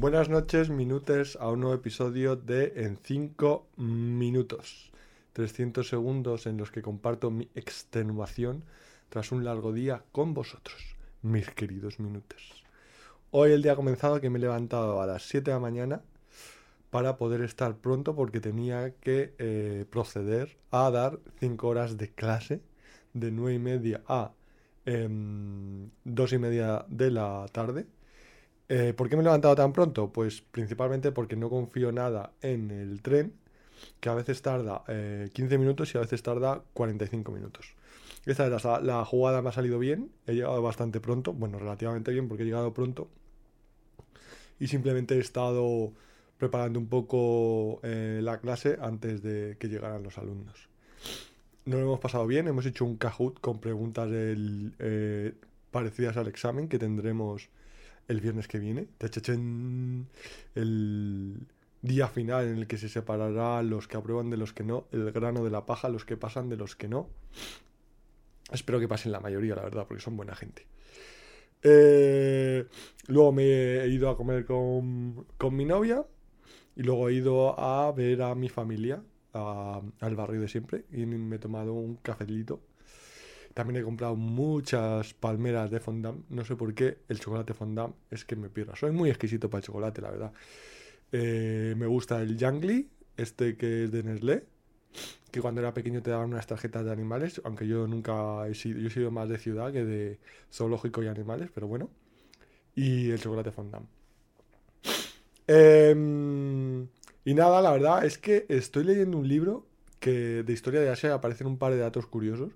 Buenas noches, minutes a un nuevo episodio de En 5 minutos. 300 segundos en los que comparto mi extenuación tras un largo día con vosotros, mis queridos minutes. Hoy el día ha comenzado que me he levantado a las 7 de la mañana para poder estar pronto porque tenía que eh, proceder a dar 5 horas de clase de 9 y media a eh, 2 y media de la tarde. Eh, ¿Por qué me he levantado tan pronto? Pues principalmente porque no confío nada en el tren, que a veces tarda 15 eh, minutos y a veces tarda 45 minutos. Esta vez la, la jugada me ha salido bien, he llegado bastante pronto, bueno, relativamente bien porque he llegado pronto. Y simplemente he estado preparando un poco eh, la clase antes de que llegaran los alumnos. Nos lo hemos pasado bien, hemos hecho un Kahoot con preguntas parecidas al examen que tendremos el viernes que viene. El día final en el que se separará los que aprueban de los que no, el grano de la paja, los que pasan de los que no. Espero que pasen la mayoría, la verdad, porque son buena gente. Eh, luego me he ido a comer con, con, mi novia y luego he ido a ver a mi familia al barrio de siempre y me he tomado un cafelito. También he comprado muchas palmeras de fondant. No sé por qué el chocolate fondant es que me pierdo. Soy muy exquisito para el chocolate, la verdad. Eh, me gusta el Yangli, este que es de Nestlé que cuando era pequeño te daban unas tarjetas de animales, aunque yo nunca he sido, yo he sido más de ciudad que de zoológico y animales, pero bueno. Y el chocolate fondant. Em, y nada, la verdad es que estoy leyendo un libro que de historia de Asia aparecen un par de datos curiosos.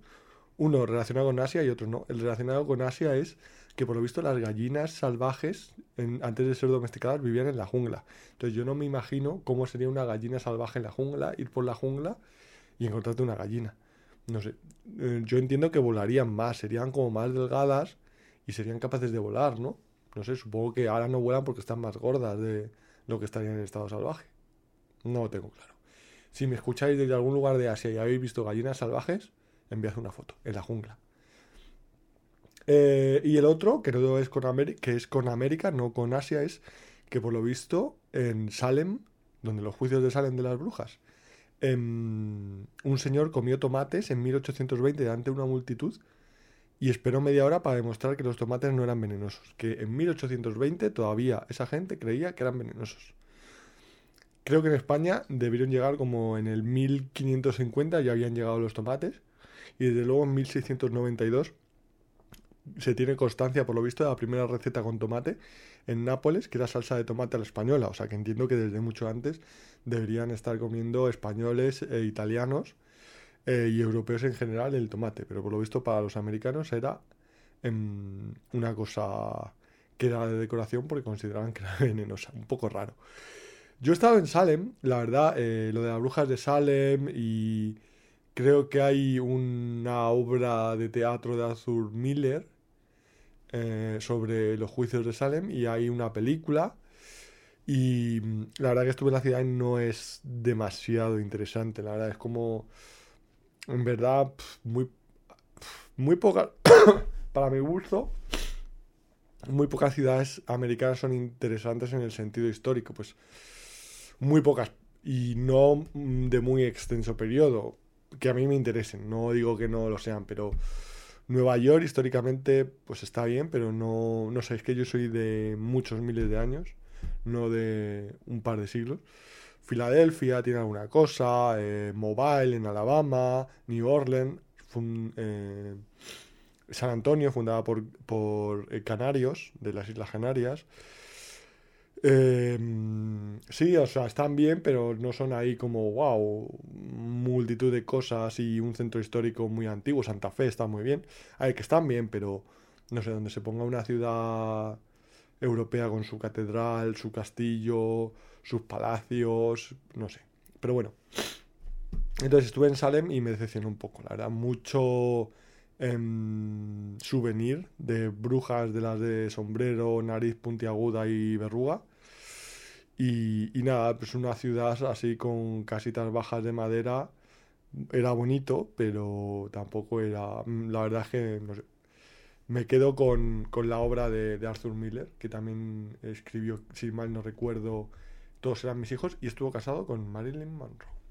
Uno relacionado con Asia y otro no. El relacionado con Asia es que por lo visto las gallinas salvajes, antes de ser domesticadas, vivían en la jungla. Entonces yo no me imagino cómo sería una gallina salvaje en la jungla, ir por la jungla y encontrarte una gallina. No sé, eh, yo entiendo que volarían más, serían como más delgadas y serían capaces de volar, ¿no? No sé, supongo que ahora no vuelan porque están más gordas de lo que estarían en estado salvaje. No lo tengo claro. Si me escucháis desde algún lugar de Asia y habéis visto gallinas salvajes, enviad una foto en la jungla. Eh, y el otro, que no es con América, que es con América, no con Asia, es que por lo visto en Salem, donde los juicios de Salem de las brujas, em, un señor comió tomates en 1820 delante de una multitud y esperó media hora para demostrar que los tomates no eran venenosos. Que en 1820 todavía esa gente creía que eran venenosos. Creo que en España debieron llegar como en el 1550 ya habían llegado los tomates y desde luego en 1692 se tiene constancia, por lo visto, de la primera receta con tomate en Nápoles, que era salsa de tomate a la española. O sea que entiendo que desde mucho antes deberían estar comiendo españoles e italianos eh, y europeos en general el tomate. Pero por lo visto para los americanos era em, una cosa que era de decoración porque consideraban que era venenosa. Un poco raro. Yo he estado en Salem, la verdad, eh, lo de las brujas de Salem y creo que hay una obra de teatro de Arthur Miller eh, sobre los juicios de Salem y hay una película. Y mm, la verdad que estuve en la ciudad no es demasiado interesante. La verdad es como, en verdad, muy, muy poca, para mi gusto, muy pocas ciudades americanas son interesantes en el sentido histórico. Pues muy pocas y no mm, de muy extenso periodo que a mí me interesen. No digo que no lo sean, pero Nueva York históricamente pues está bien, pero no, no sé, es que yo soy de muchos miles de años, no de un par de siglos. Filadelfia tiene alguna cosa, eh, Mobile en Alabama, New Orleans, eh, San Antonio, fundada por, por eh, Canarios, de las Islas Canarias. Sí, o sea, están bien, pero no son ahí como, wow, multitud de cosas y un centro histórico muy antiguo. Santa Fe está muy bien. Hay que están bien, pero no sé, donde se ponga una ciudad europea con su catedral, su castillo, sus palacios, no sé. Pero bueno. Entonces estuve en Salem y me decepcionó un poco, la verdad. Mucho em, souvenir de brujas de las de sombrero, nariz puntiaguda y verruga y, nada, pues una ciudad así con casitas bajas de madera era bonito, pero tampoco era. La verdad es que me quedo con, con la obra de, de Arthur Miller, que también escribió, si mal no recuerdo, Todos eran mis hijos, y estuvo casado con Marilyn Monroe.